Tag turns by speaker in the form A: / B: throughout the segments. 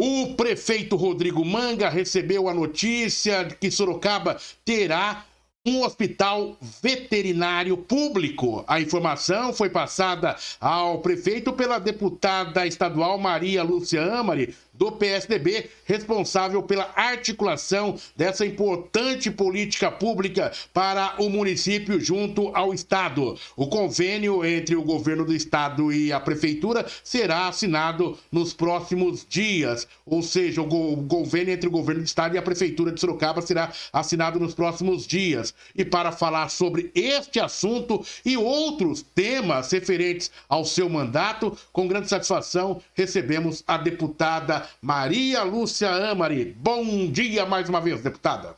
A: O prefeito Rodrigo Manga recebeu a notícia de que Sorocaba terá um hospital veterinário público. A informação foi passada ao prefeito pela deputada estadual Maria Lúcia Amari, do PSDB, responsável pela articulação dessa importante política pública para o município junto ao Estado. O convênio entre o governo do Estado e a Prefeitura será assinado nos próximos dias, ou seja, o convênio entre o governo do Estado e a Prefeitura de Sorocaba será assinado nos próximos dias. E para falar sobre este assunto e outros temas referentes ao seu mandato, com grande satisfação recebemos a deputada Maria Lúcia Amari. Bom dia mais uma vez, deputada.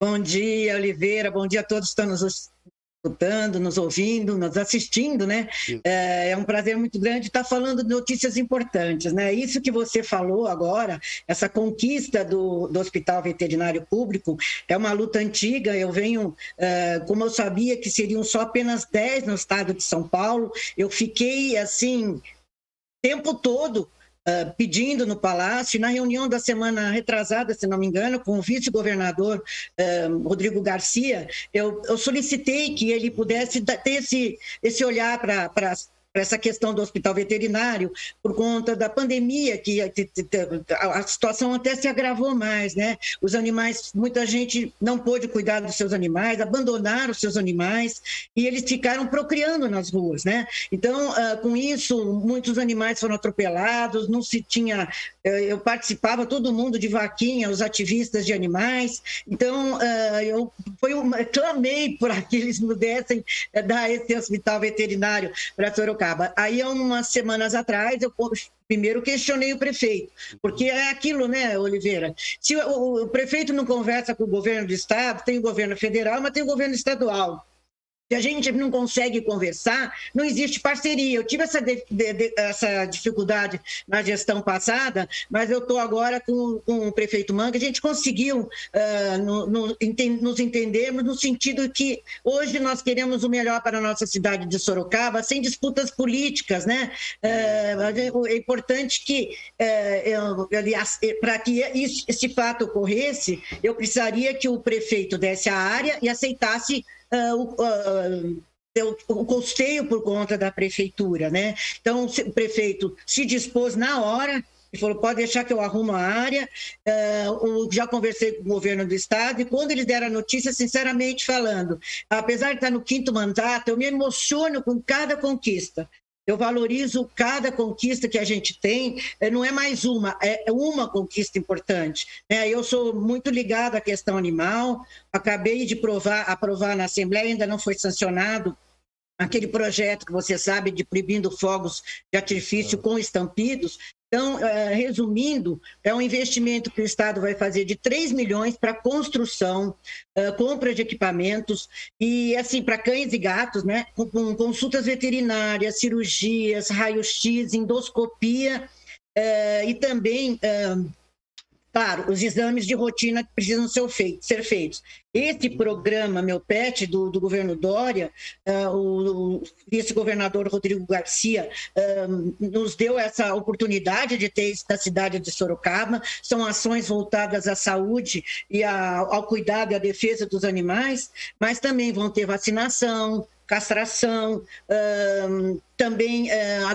B: Bom dia, Oliveira. Bom dia a todos que estão nos escutando, nos ouvindo, nos assistindo, né? É, é, um prazer muito grande estar falando de notícias importantes, né? Isso que você falou agora, essa conquista do, do Hospital Veterinário Público, é uma luta antiga. Eu venho, é, como eu sabia que seriam só apenas 10 no estado de São Paulo, eu fiquei assim tempo todo uh, pedindo no Palácio, na reunião da semana retrasada, se não me engano, com o vice-governador uh, Rodrigo Garcia, eu, eu, solicitei que ele pudesse ter esse, esse olhar para essa questão do hospital veterinário, por conta da pandemia, que a situação até se agravou mais, né? Os animais, muita gente não pôde cuidar dos seus animais, abandonaram os seus animais e eles ficaram procriando nas ruas, né? Então, ah, com isso, muitos animais foram atropelados, não se tinha. Eh, eu participava, todo mundo de vaquinha, os ativistas de animais. Então, ah, eu foi uma, clamei aqueles que pudessem eh, dar esse hospital veterinário para Sorocaba Sorocaba. Aí, há umas semanas atrás, eu primeiro questionei o prefeito, porque é aquilo, né, Oliveira? Se o, o prefeito não conversa com o governo do estado, tem o governo federal, mas tem o governo estadual. Se a gente não consegue conversar, não existe parceria. Eu tive essa, de, de, de, essa dificuldade na gestão passada, mas eu estou agora com, com, o prefeito Manga. A gente conseguiu uh, no, no, enten, nos entendermos no sentido que hoje nós queremos o melhor para a nossa cidade de Sorocaba, sem disputas políticas. Né? Uh, é importante que, uh, aliás, para que isso, esse fato ocorresse, eu precisaria que o prefeito desse a área e aceitasse uh, o, o custeio por conta da prefeitura, né? Então, o prefeito se dispôs na hora e falou: pode deixar que eu arrumo a área. Uh, já conversei com o governo do estado e quando eles deram a notícia, sinceramente falando, apesar de estar no quinto mandato, eu me emociono com cada conquista. Eu valorizo cada conquista que a gente tem, eh, não é mais uma, é uma conquista importante. Né? Eu sou muito ligado à questão animal, acabei de provar, aprovar na Assembleia, ainda não foi sancionado aquele projeto que você sabe de proibindo fogos de artifício com estampidos, então, é, resumindo, é um investimento que o Estado vai fazer de 3 milhões para construção, é, compra de equipamentos e, assim, para cães e gatos, né? Com, consultas veterinárias, cirurgias, raio-x, endoscopia é, e também Claro, os exames de rotina que precisam ser, feitos. Ser feitos. Esse programa, meu PET, do, do governo Dória, uh, o, o vice-governador Rodrigo Garcia uh, nos deu essa oportunidade de ter isso na cidade de Sorocaba. São ações voltadas à saúde e a, ao cuidado e à defesa dos animais, mas também vão ter vacinação, castração, também uh,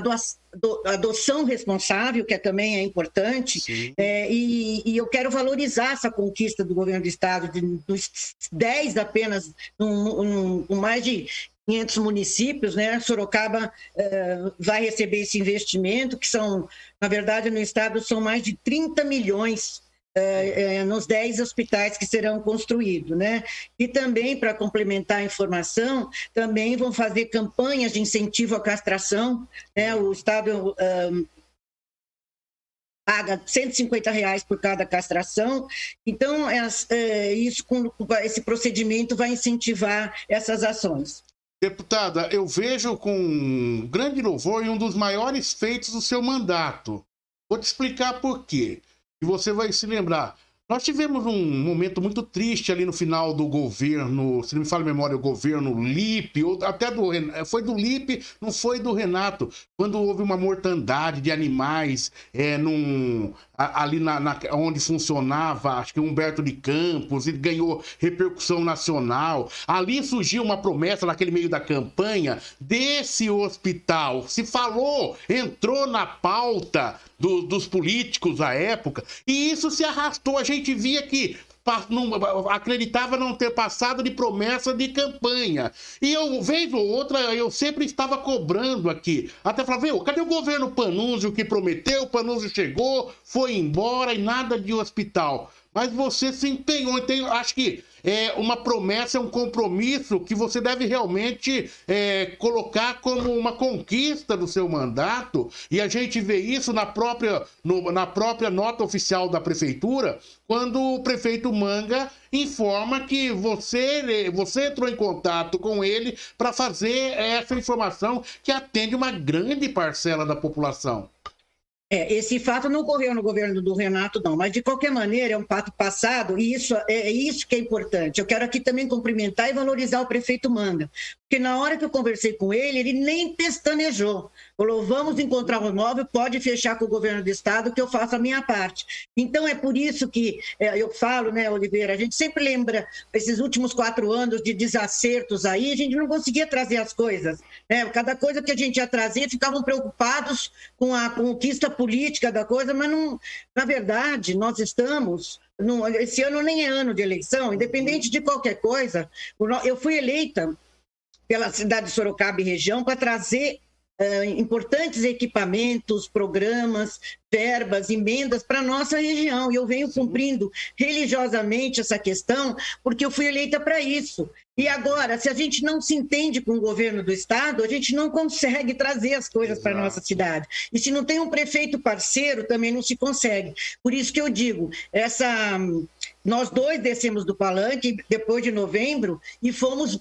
B: adoção responsável, que é, também é importante, é, e, e, eu quero valorizar essa conquista do governo do Estado, de, dos 10 apenas, com mais de 500 municípios, né? Sorocaba uh, vai receber esse investimento, que são, na verdade, no Estado são mais de 30 milhões é, é, nos 10 hospitais que serão construídos, né? E também, para complementar a informação, também vão fazer campanhas de incentivo à castração, né? O Estado um, paga 150 reais por cada castração, então é, isso, com, esse procedimento vai incentivar essas ações.
A: Deputada, eu vejo com grande louvor e um dos maiores feitos do seu mandato. Vou te explicar por quê. E você vai se lembrar. Nós tivemos um momento muito triste ali no final do governo, se não me fala a memória, o governo Lipe, ou até do eh, foi do Lipe, não foi do Renato, quando houve uma mortandade de animais é, num, ali na, na, onde funcionava, acho que Humberto de Campos, e ganhou repercussão nacional. Ali surgiu uma promessa naquele meio da campanha desse hospital. Se falou, entrou na pauta do, dos políticos à época, e isso se arrastou. A gente via que não, acreditava não ter passado de promessa de campanha. E eu, vez ou outra, eu sempre estava cobrando aqui. Até falava, viu, cadê o governo Panúzio que prometeu? O Panúzio chegou, foi embora e nada de hospital. Mas você se empenhou, então acho que é uma promessa, é um compromisso que você deve realmente é, colocar como uma conquista do seu mandato. E a gente vê isso na própria, no, na própria nota oficial da prefeitura, quando o prefeito Manga informa que você, você entrou em contato com ele para fazer essa informação que atende uma grande parcela da população.
B: É, esse fato não ocorreu no governo do Renato, não, mas de qualquer maneira é um fato passado e isso é, é isso que é importante. Eu quero aqui também cumprimentar e valorizar o prefeito Manga, porque na hora que eu conversei com ele, ele nem pestanejou. Falou, vamos encontrar um imóvel, pode fechar com o governo do estado que eu faço a minha parte. Então é por isso que é, eu falo, né, Oliveira, a gente sempre lembra esses últimos quatro anos de desacertos aí, a gente não conseguia trazer as coisas. Né? Cada coisa que a gente ia trazer, ficavam preocupados com a conquista política da coisa, mas não, na verdade, nós estamos esse ano nem é ano de eleição, independente de qualquer coisa. Eu fui eleita pela cidade de Sorocaba e região para trazer uh, importantes equipamentos, programas, verbas, emendas para a nossa região. E eu venho cumprindo religiosamente essa questão, porque eu fui eleita para isso. E agora, se a gente não se entende com o governo do estado, a gente não consegue trazer as coisas para a nossa cidade. E se não tem um prefeito parceiro, também não se consegue. Por isso que eu digo, essa nós dois descemos do palanque depois de novembro e fomos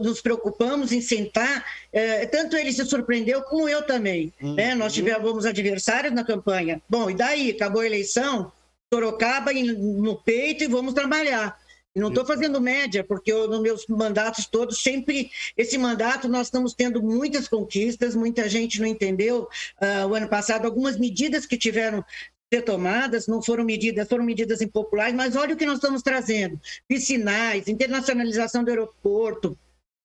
B: nos preocupamos em sentar. Eh, tanto ele se surpreendeu como eu também. Uhum. Né? Nós tivemos adversários na campanha. Bom, e daí acabou a eleição, Sorocaba no peito e vamos trabalhar. Não estou fazendo média, porque eu, nos meus mandatos todos, sempre, esse mandato, nós estamos tendo muitas conquistas, muita gente não entendeu uh, o ano passado algumas medidas que tiveram ser tomadas, não foram medidas, foram medidas impopulares, mas olha o que nós estamos trazendo: piscinais, internacionalização do aeroporto,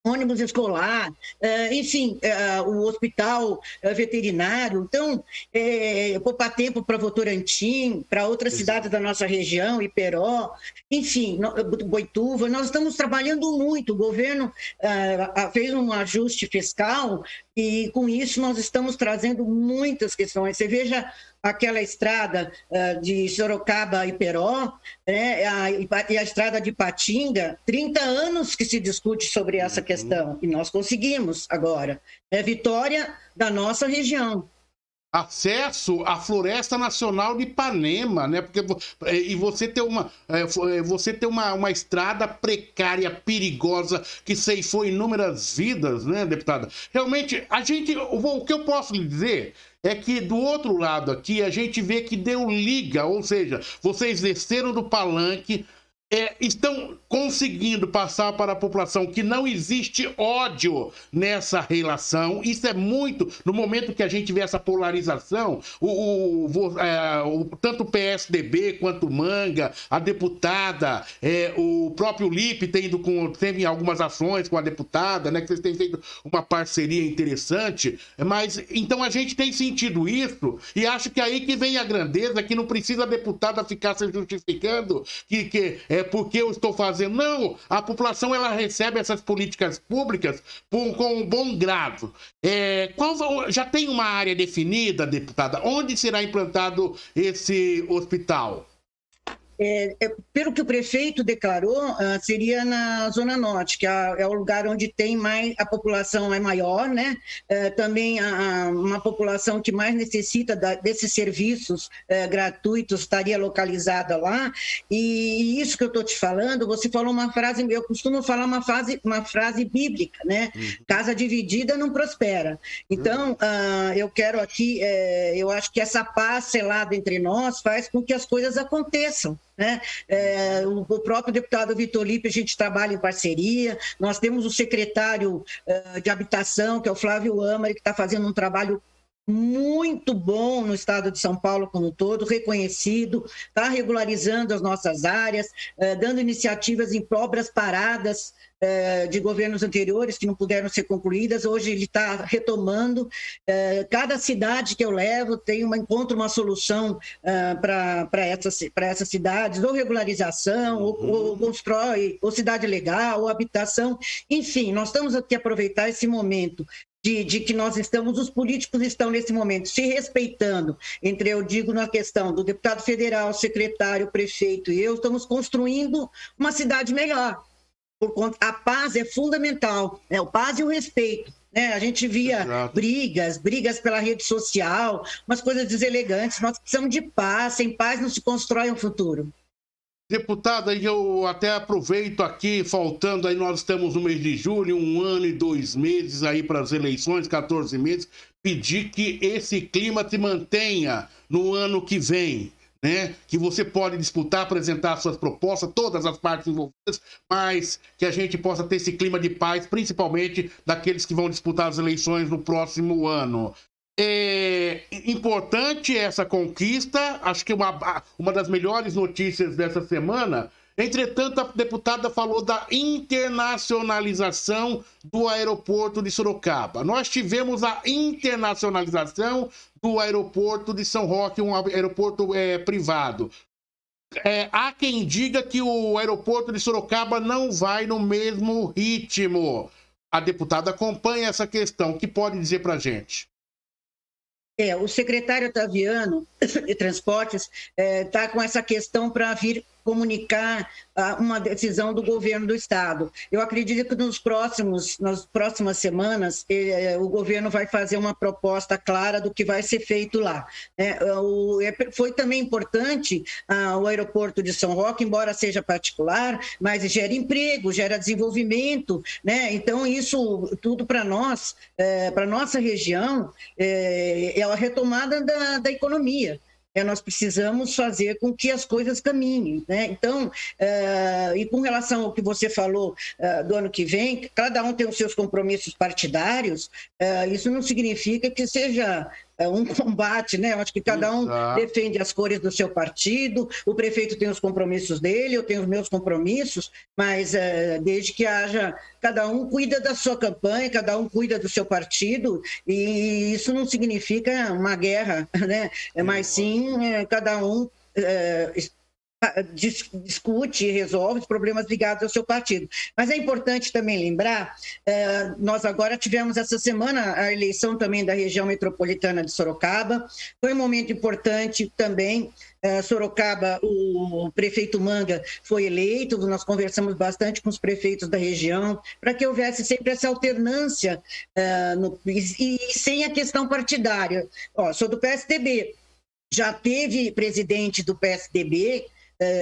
B: ônibus escolar, eh, enfim, eh, o hospital eh, veterinário. Então, poupar tempo para Votorantim, para outras Exato. cidades da nossa região, Iperó, enfim, Boituva. Nós estamos trabalhando muito. O governo fez um ajuste fiscal e, com isso, nós estamos trazendo muitas questões. Você veja aquela estrada uh, de Sorocaba a Iperó, né, e a estrada de Patinga, 30 anos que se discute sobre essa uhum. questão, e nós conseguimos agora. É vitória da nossa região
A: acesso à Floresta Nacional de Ipanema, né? Porque é, e você ter uma é, é, você ter uma, uma estrada precária, perigosa que ceifou inúmeras vidas, né, deputada? Realmente a gente o que eu posso lhe dizer é que do outro lado aqui a gente vê que deu liga, ou seja, vocês desceram do palanque, é, estão conseguindo passar para a população que não existe ódio nessa relação. Isso é muito. No momento que a gente vê essa polarização, o, o, é, o tanto o PSDB quanto o Manga, a deputada, é, o próprio Lipe tem ido com, teve algumas ações com a deputada, né? Que vocês têm feito uma parceria interessante. Mas então a gente tem sentido isso e acho que aí que vem a grandeza, que não precisa a deputada ficar se justificando que, que é porque eu estou fazendo. Não, a população ela recebe essas políticas públicas por, com um bom grado. É, qual, já tem uma área definida, deputada? Onde será implantado esse hospital?
B: É, é, pelo que o prefeito declarou, uh, seria na Zona Norte, que é, é, o lugar onde tem mais, a população é maior, né? Uh, também a, a, uma população que mais necessita da, desses serviços uh, gratuitos estaria localizada lá. E isso que eu estou te falando, você falou uma frase, eu costumo falar uma, frase, uma frase bíblica, né? Uhum. Casa dividida não prospera. Então, uhum. eu quero aqui, eu acho que essa paz selada entre nós faz com que as coisas aconteçam. Né? É, o, o, próprio deputado Vitor Lipe, a gente trabalha em parceria, nós temos o secretário uh, de habitação, que é o Flávio Amari, que está fazendo um trabalho muito bom no estado de São Paulo como um todo, reconhecido, está regularizando as nossas áreas, eh, dando iniciativas em obras paradas eh, de governos anteriores que não puderam ser concluídas. Hoje ele está retomando. Eh, cada cidade que eu levo tem uma encontra uma solução para essas, essas cidades, ou regularização, ou, ou uhum. constrói, ou cidade legal, ou habitação. Enfim, nós estamos aqui aproveitar esse momento de, de, que nós estamos, os políticos estão nesse momento se respeitando, entre eu digo na questão do deputado federal, secretário, prefeito e eu, estamos construindo uma cidade melhor. Por conta, a paz é fundamental, né? o paz e o respeito. Né? A gente via Exato. brigas, brigas pela rede social, umas coisas deselegantes. Nós precisamos de paz, sem paz não se constrói um futuro.
A: Deputada, eu até aproveito aqui, faltando aí, nós estamos no mês de julho, um ano e dois meses aí para as eleições, 14 meses, pedir que esse clima se mantenha no ano que vem. Né? Que você pode disputar, apresentar suas propostas, todas as partes envolvidas, mas que a gente possa ter esse clima de paz, principalmente daqueles que vão disputar as eleições no próximo ano. É importante essa conquista, acho que uma, uma das melhores notícias dessa semana. Entretanto, a deputada falou da internacionalização do aeroporto de Sorocaba. Nós tivemos a internacionalização do aeroporto de São Roque, um aeroporto é, privado. É, há quem diga que o aeroporto de Sorocaba não vai no mesmo ritmo. A deputada acompanha essa questão. O que pode dizer para gente?
B: É, o secretário Otaviano de Transportes está é, tá com essa questão para vir comunicar uh, uma decisão do governo do estado. Eu acredito que nos próximos, nas próximas semanas eh, o governo vai fazer uma proposta clara do que vai ser feito lá. É, o, é, foi também importante uh, o aeroporto de São Roque, embora seja particular, mas gera emprego, gera desenvolvimento, né? Então isso tudo para nós, eh, para nossa região, eh, é a retomada da, da economia é, nós precisamos fazer com que as coisas caminhem. Né? Então, uh, e com relação ao que você falou uh, do ano que vem, cada um tem os seus compromissos partidários, uh, isso não significa que seja um combate, né? Eu acho que cada um Exato. defende as cores do seu partido, o prefeito tem os compromissos dele, eu tenho os meus compromissos, mas é, desde que haja, cada um cuida da sua campanha, cada um cuida do seu partido, e isso não significa uma guerra, né? É, mas sim é, cada um é, discute e resolve os problemas ligados ao seu partido. Mas é importante também lembrar, eh, nós agora tivemos essa semana a eleição também da região metropolitana de Sorocaba, foi um momento importante também, eh, Sorocaba, o prefeito Manga foi eleito, nós conversamos bastante com os prefeitos da região, para que houvesse sempre essa alternância eh, e, sem a questão partidária. Sou do PSDB, já teve presidente do PSDB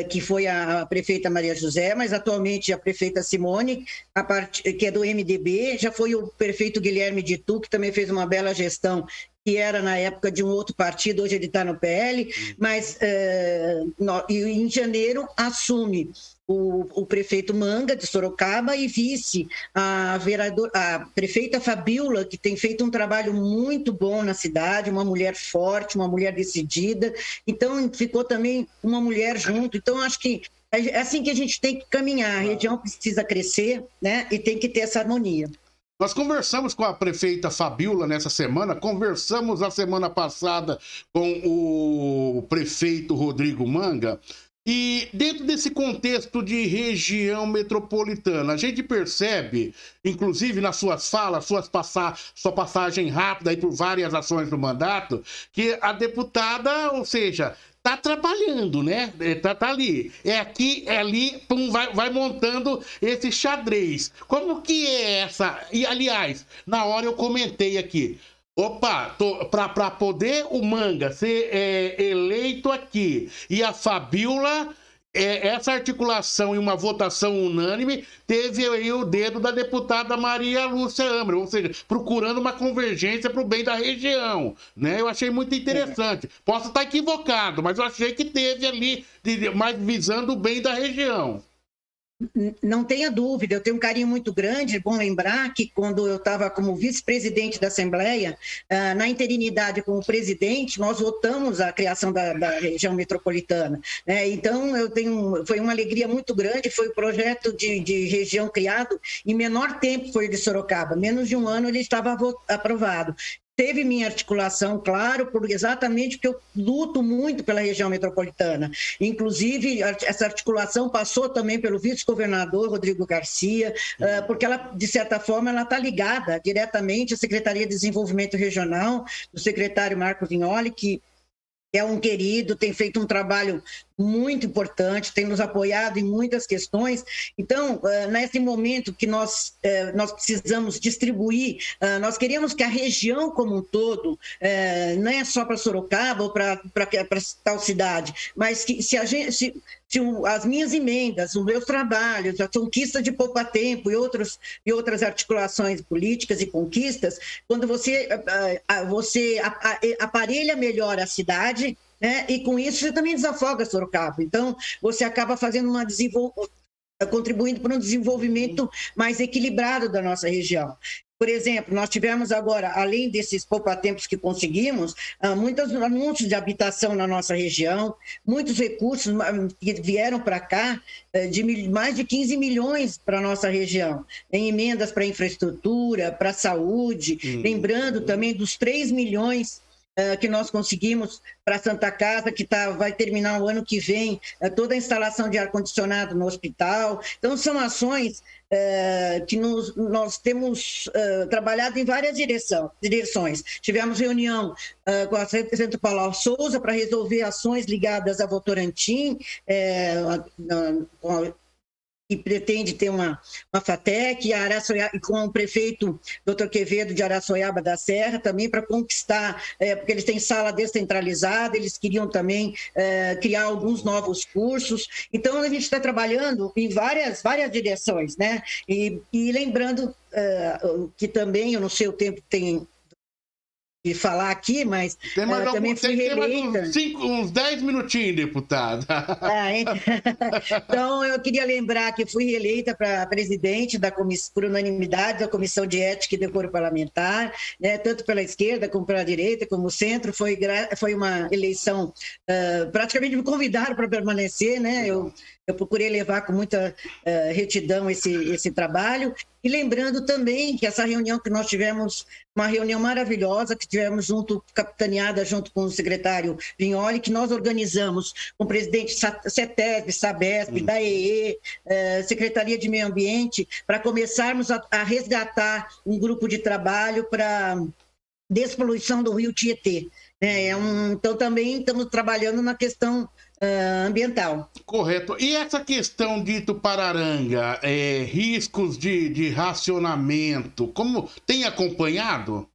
B: que foi a prefeita Maria José, mas atualmente a prefeita Simone, a part... que é do MDB, já foi o prefeito Guilherme Ditu, que também fez uma bela gestão que era na época de um outro partido, hoje ele está no PL, uhum. mas uh, no, em janeiro assume o, o, prefeito Manga, de Sorocaba, e vice a, vereador, a prefeita Fabiola, que tem feito um trabalho muito bom na cidade, uma mulher forte, uma mulher decidida. Então, ficou também uma mulher junto. Então, acho que é assim que a gente tem que caminhar. A região precisa crescer né? e tem que ter essa harmonia.
A: Nós conversamos com a prefeita Fabiola nessa semana, conversamos a semana passada com o prefeito Rodrigo Manga. E dentro desse contexto de região metropolitana, a gente percebe, inclusive nas suas falas, suas passar, sua passagem rápida aí por várias ações do mandato, que a deputada, ou seja, tá trabalhando, né? É, tá, tá ali. É aqui, é ali, pum, vai, vai montando esse xadrez. Como que é essa? E, aliás, na hora eu comentei aqui. Opa, para poder o Manga ser é, eleito aqui e a Fabiola é, essa articulação e uma votação unânime teve aí o dedo da deputada Maria Lúcia Amber, ou seja, procurando uma convergência para o bem da região. Né? Eu achei muito interessante. Posso estar equivocado, mas eu achei que teve ali, mais visando o bem da região.
B: Não tenha dúvida, eu tenho um carinho muito grande. É bom lembrar que quando eu estava como vice-presidente da Assembleia, ah, na interinidade como presidente, nós votamos a criação da, da região metropolitana. Né? Então, eu tenho, foi uma alegria muito grande. Foi o projeto de, de região criado em menor tempo foi o de Sorocaba, menos de um ano ele estava aprovado teve minha articulação, claro, por, exatamente porque eu luto muito pela região metropolitana. Inclusive, essa articulação passou também pelo vice-governador Rodrigo Garcia, uhum. porque ela, de certa forma, ela está ligada diretamente à Secretaria de Desenvolvimento Regional, do secretário Marco Vignoli, que é um querido, tem feito um trabalho muito importante, tem nos apoiado em muitas questões. Então, eh, nesse momento que nós, eh, nós precisamos distribuir, eh, nós queremos que a região como um todo, não é só para Sorocaba ou para tal cidade, mas que se a gente. Se, se as minhas emendas, os meus trabalhos, a conquista de pouco tempo e, outros, e outras articulações políticas e conquistas, quando você, você aparelha melhor a cidade, né? E com isso você também desafoga Sorocaba. Então, você acaba fazendo uma contribuindo para um desenvolvimento mais equilibrado da nossa região. Por exemplo, nós tivemos agora, além desses poupa-tempos que conseguimos, ah, muitos anúncios de habitação na nossa região, muitos recursos que vieram para cá, eh, de mais de 15 milhões para a nossa região, em emendas para infraestrutura, para saúde, hum. lembrando também dos 3 milhões que nós conseguimos para Santa Casa, que tá, vai terminar o ano que vem, uh, toda a instalação de ar-condicionado no hospital. Então, são ações uh, que nos, nós temos trabalhado em várias direção, direções. Tivemos reunião com a Centro Paulo Souza para resolver ações ligadas a Votorantim, com que pretende ter uma, uma FATEC, e com o prefeito Dr. Quevedo de Araçoiaba da Serra, também para conquistar, é, porque eles têm sala descentralizada, eles queriam também é, criar alguns novos cursos. Então, a gente está trabalhando em várias, várias direções, né? E, e lembrando é, que também, eu não sei o tempo tem de falar aqui, mas
A: tem mais, uh, também fui tem, reeleita. Uns, cinco, uns 10 minutinhos, deputada.
B: Ah, então, eu queria lembrar que fui reeleita para presidente da comissão, por unanimidade da Comissão de Ética e Decoro Parlamentar, né, tanto pela esquerda como pela direita, como centro. Foi, foi uma eleição, uh, praticamente me convidaram para permanecer, né? Eu eu procurei levar com muita uh, retidão esse, esse trabalho. E lembrando também que essa reunião que nós tivemos, uma reunião maravilhosa, que tivemos junto, capitaneada junto com o secretário Vignoli, que nós organizamos com o presidente CETESB, SABESP, hum. da EE, uh, eh, Secretaria de Meio Ambiente, para começarmos a, a resgatar um grupo de trabalho para despoluição do rio Tietê. É um, então, também estamos trabalhando na questão uh, ambiental.
A: Correto. E essa questão de Itupararanga, é, riscos de, de racionamento, como tem acompanhado?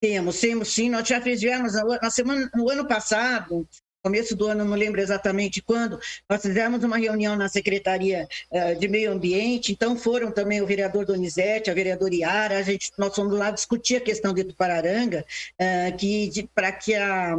B: Temos, temos sim. Nós já fizemos na semana, no ano passado, começo do ano, não lembro exatamente quando, nós fizemos uma reunião na Secretaria uh, de Meio Ambiente, então foram também o vereador Donizete, a vereadora Iara, a gente, nós fomos lá discutir a questão de Tupararanga, uh, que para que a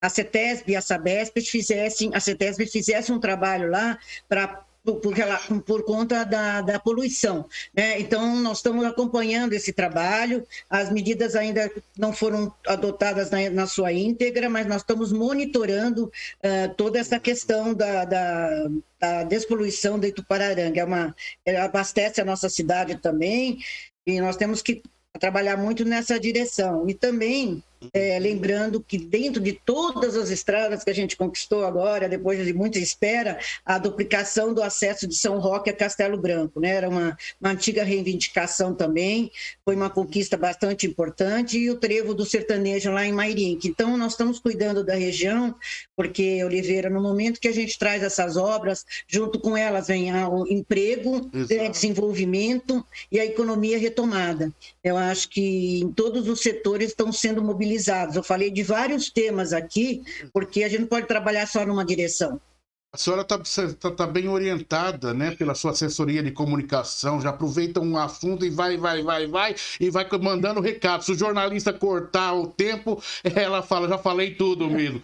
B: a CETESB e a SABESP fizessem, a CETESB fizesse um trabalho lá para por, ela, por, conta da, da poluição. Né? Então, nós estamos acompanhando esse trabalho, as medidas ainda não foram adotadas na, na sua íntegra, mas nós estamos monitorando uh, toda essa questão da, da, da despoluição de Itupararanga. É uma, abastece a nossa cidade também, e nós temos que trabalhar muito nessa direção. E também é, lembrando que dentro de todas as estradas que a gente conquistou agora, depois de muita espera, a duplicação do acesso de São Roque a Castelo Branco, né? Era uma, uma antiga reivindicação também, foi uma conquista bastante importante, e o trevo do sertanejo lá em Mairink. Então, nós estamos cuidando da região, porque, Oliveira, no momento que a gente traz essas obras, junto com elas vem o emprego, né, desenvolvimento e a economia retomada. Eu acho que em todos os setores estão sendo mobilizados eu falei de vários temas aqui, porque a gente não pode trabalhar só numa direção.
A: A senhora está tá, tá bem orientada, né, pela sua assessoria de comunicação. Já aproveita um assunto e vai, vai, vai, vai, e vai mandando recado. Se o jornalista cortar o tempo, ela fala, já falei tudo mesmo.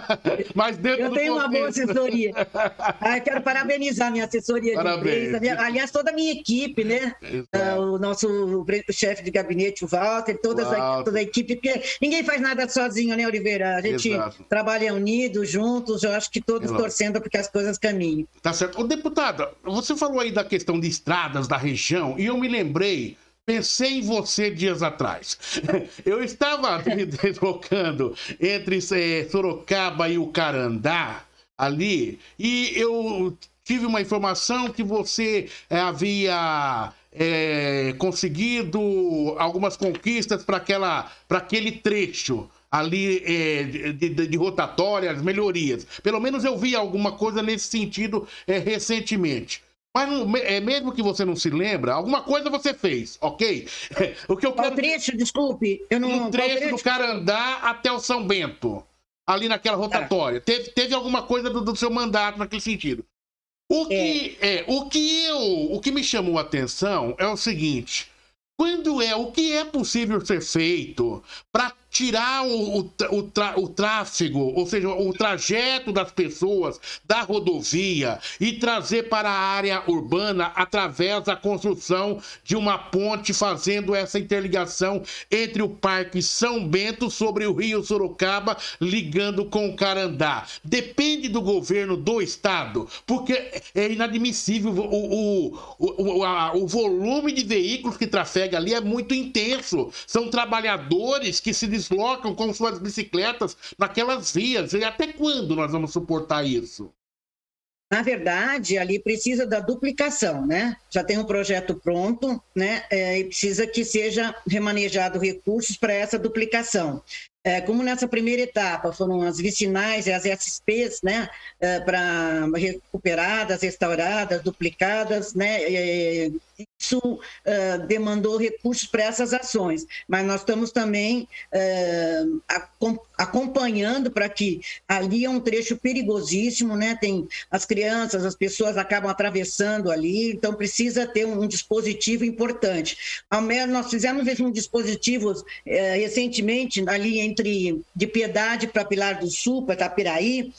B: Mas dentro Eu tenho uma boa assessoria. Ah, quero parabenizar minha assessoria Parabéns. de imprensa, aliás, toda a minha equipe, né? Uh, o nosso chefe de gabinete, o Walter, todas A, toda a equipe, porque ninguém faz nada sozinho, né, Oliveira? A gente Exato. trabalha unido, juntos, eu acho que todos Exato. torcendo porque as coisas caminhem.
A: Tá certo. Ô, deputada, você falou aí da questão de estradas da região e eu me lembrei Pensei em você dias atrás. Eu estava me deslocando entre é, Sorocaba e o Carandá, ali, e eu tive uma informação que você é, havia é, conseguido algumas conquistas para aquele trecho ali é, de, de, de, rotatórias, melhorias. Pelo menos eu vi alguma coisa nesse sentido é, recentemente. Mas não, é, mesmo que você não se lembra, alguma coisa você fez, ok?
B: o que eu quero... Trecho, desculpe?
A: Eu não... Um trecho, trecho do Carandá até o São Bento, ali naquela tá. rotatória. Teve, teve alguma coisa do, do seu mandato naquele sentido. O que, é. é. o que eu, o que me chamou a atenção é o seguinte: quando é o que é possível ser feito para tirar o, o, o, o, tráfego, ou seja, o trajeto das pessoas da rodovia e trazer para a área urbana através da construção de uma ponte fazendo essa interligação entre o Parque São Bento sobre o Rio Sorocaba, ligando com o Carandá. Depende do governo do estado, porque é inadmissível o, o, o, a, o volume de veículos que trafega ali é muito intenso. São trabalhadores que se deslocam com suas bicicletas naquelas vias. E até quando nós vamos suportar isso?
B: Na verdade, ali precisa da duplicação, né? Já tem um projeto pronto, né? É, e precisa que seja remanejado recursos para essa duplicação. É, como nessa primeira etapa foram as vicinais e as SPs, né, é, para recuperadas, restauradas, duplicadas, né, isso uh, demandou recursos para essas ações, mas nós estamos também uh, acompanhando para que ali é um trecho perigosíssimo, né? Tem as crianças, as pessoas acabam atravessando ali, então precisa ter um, dispositivo importante. Ao menos nós fizemos um dispositivo uh, recentemente ali entre de Piedade para Pilar do Sul, para Tapiraí,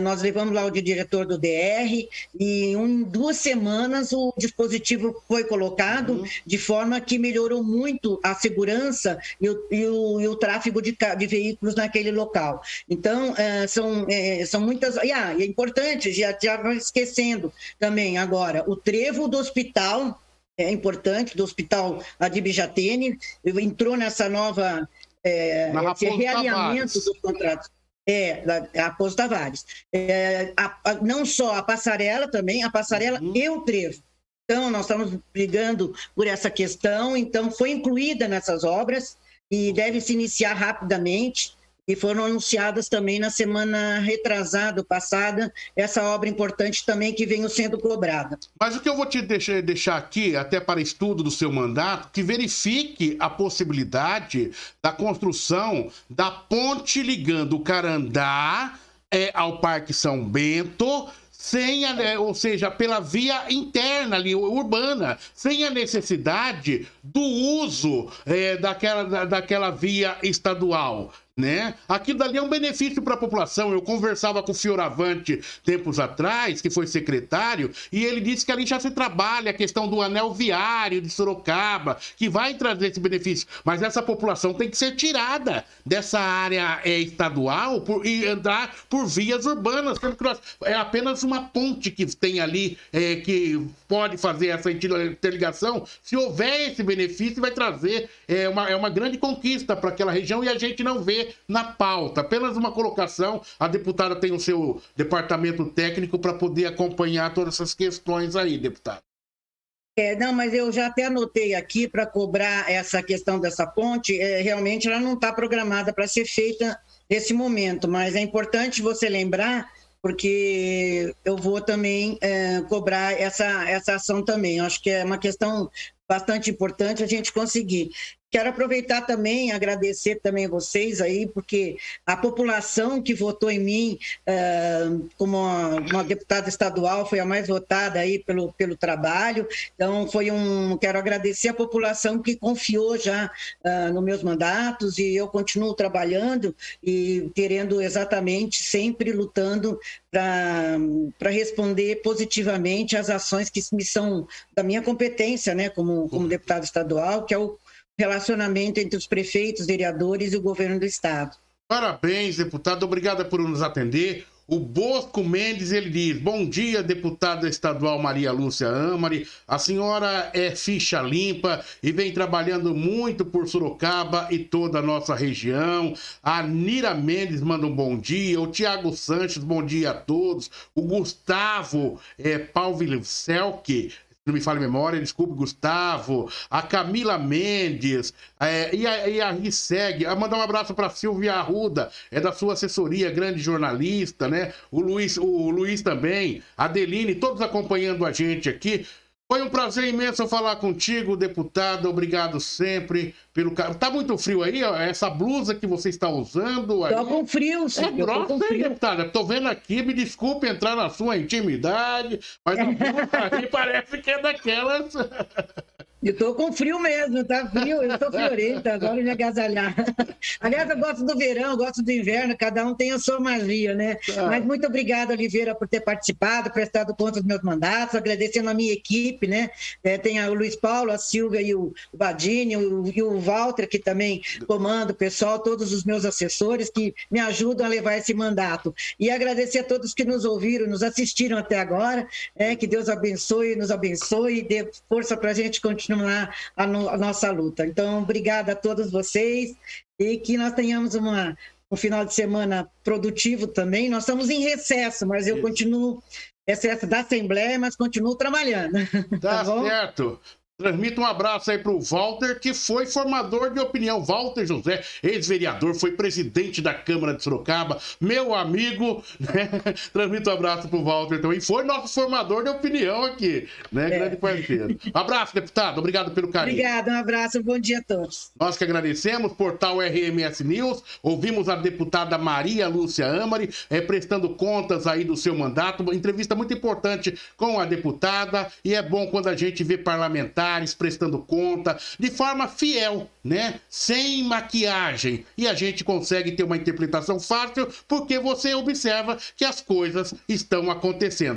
B: nós levamos lá o diretor do DR e em duas semanas o dispositivo foi colocado uhum. de forma que melhorou muito a segurança e o, e o, e o tráfego de, de, veículos naquele local. Então, é, são, é, são muitas. E ah, é importante, já estava esquecendo também agora, o trevo do hospital. É importante, do Hospital Adib Jatene, entrou nessa nova é, esse realinhamento dos contratos. É, a Raposo Tavares. É, a, a, não só a passarela também, a passarela uhum. e o trevo. Então, nós estamos brigando por essa questão, então foi incluída nessas obras e deve se iniciar rapidamente. E foram anunciadas também na semana retrasada, passada, essa obra importante também que vem sendo cobrada.
A: Mas o que eu vou te deixar, deixar aqui, até para estudo do seu mandato, que verifique a possibilidade da construção da ponte ligando o Carandá é, ao Parque São Bento sem a, ou seja, pela via interna ali, urbana, sem a necessidade do uso é, daquela, da, daquela via estadual né? Aquilo dali é um benefício para a população. Eu conversava com o Fioravante tempos atrás, que foi secretário, e ele disse que ali já se trabalha a questão do anel viário de Sorocaba, que vai trazer esse benefício. Mas essa população tem que ser tirada dessa área é, estadual por, e andar por vias urbanas, porque nós, é apenas uma ponte que tem ali é, que pode fazer essa interligação. Se houver esse benefício, vai trazer é, uma, é uma grande conquista para aquela região e a gente não vê na pauta. Apenas uma colocação. A deputada tem o seu departamento técnico para poder acompanhar todas essas questões aí, deputada.
B: É, não, mas eu já até anotei aqui para cobrar essa questão dessa ponte. É, realmente ela não está programada para ser feita nesse momento, mas é importante você lembrar, porque eu vou também é, cobrar essa, essa ação também. Eu acho que é uma questão bastante importante a gente conseguir. Quero aproveitar também, agradecer também vocês aí, porque a população que votou em mim como uma, uma, deputada estadual foi a mais votada aí pelo, pelo trabalho. Então, foi um. Quero agradecer a população que confiou já uh, nos meus mandatos e eu continuo trabalhando e querendo exatamente, sempre lutando para responder positivamente às ações que me são da minha competência, né, como, como deputado estadual, que é o relacionamento entre os prefeitos, vereadores e o governo do estado.
A: Parabéns, deputado. Obrigada por nos atender. O Bosco Mendes, ele diz: Bom dia, deputada estadual Maria Lúcia Amari. A senhora é ficha limpa e vem trabalhando muito por Sorocaba e toda a nossa região. A Nira Mendes manda um bom dia. O Tiago Sanches, bom dia a todos. O Gustavo é, Pauvilselke não me fale memória, desculpe, Gustavo, a Camila Mendes, é, e a, e a Risseg, a mandar um abraço para Silvia Arruda, é da sua assessoria, grande jornalista, né? O Luiz, o Luiz também, a Adeline, todos acompanhando a gente aqui. Foi um prazer imenso falar contigo, deputada. Obrigado sempre pelo carinho. Tá muito frio aí, ó, essa blusa que você está usando.
B: Aí. Tô com frio,
A: sim. É grossa, hein, frio. deputada? Tô vendo aqui, me desculpe entrar na sua intimidade, mas a blusa aí parece que é daquelas.
B: Eu tô com frio mesmo, tá frio, eu sou friorenta, adoro me agasalhar. Aliás, eu gosto do verão, gosto do inverno, cada um tem a sua magia, né? Ah. Mas muito obrigada, Oliveira, por ter participado, prestado conta dos meus mandatos, agradecendo a minha equipe, né? É, tem o Luiz Paulo, a Silvia e o Badini, o, e o Walter, que também comanda o pessoal, todos os meus assessores que me ajudam a levar esse mandato. E agradecer a todos que nos ouviram, nos assistiram até agora, é, que Deus abençoe, nos abençoe e dê força para a gente continuar continuar a, no, a nossa luta. Então, obrigada a todos vocês e que nós tenhamos uma, um final de semana produtivo também. Nós estamos em recesso, mas eu Isso. continuo recesso da Assembleia, mas continuo trabalhando.
A: Tá, tá certo. Transmita um abraço aí para o Walter, que foi formador de opinião. Walter José, ex-vereador, foi presidente da Câmara de Sorocaba, meu amigo. Né? Transmita um abraço para o Walter também. Foi nosso formador de opinião aqui, né? É. Grande parceiro. Abraço, deputado. Obrigado pelo carinho.
B: Obrigado, um abraço, bom dia a todos.
A: Nós que agradecemos, portal RMS News. Ouvimos a deputada Maria Lúcia Amari, é, prestando contas aí do seu mandato. Uma entrevista muito importante com a deputada. E é bom quando a gente vê parlamentar prestando conta, de forma fiel, né? Sem maquiagem. E a gente consegue ter uma interpretação fácil porque você observa que as coisas estão acontecendo.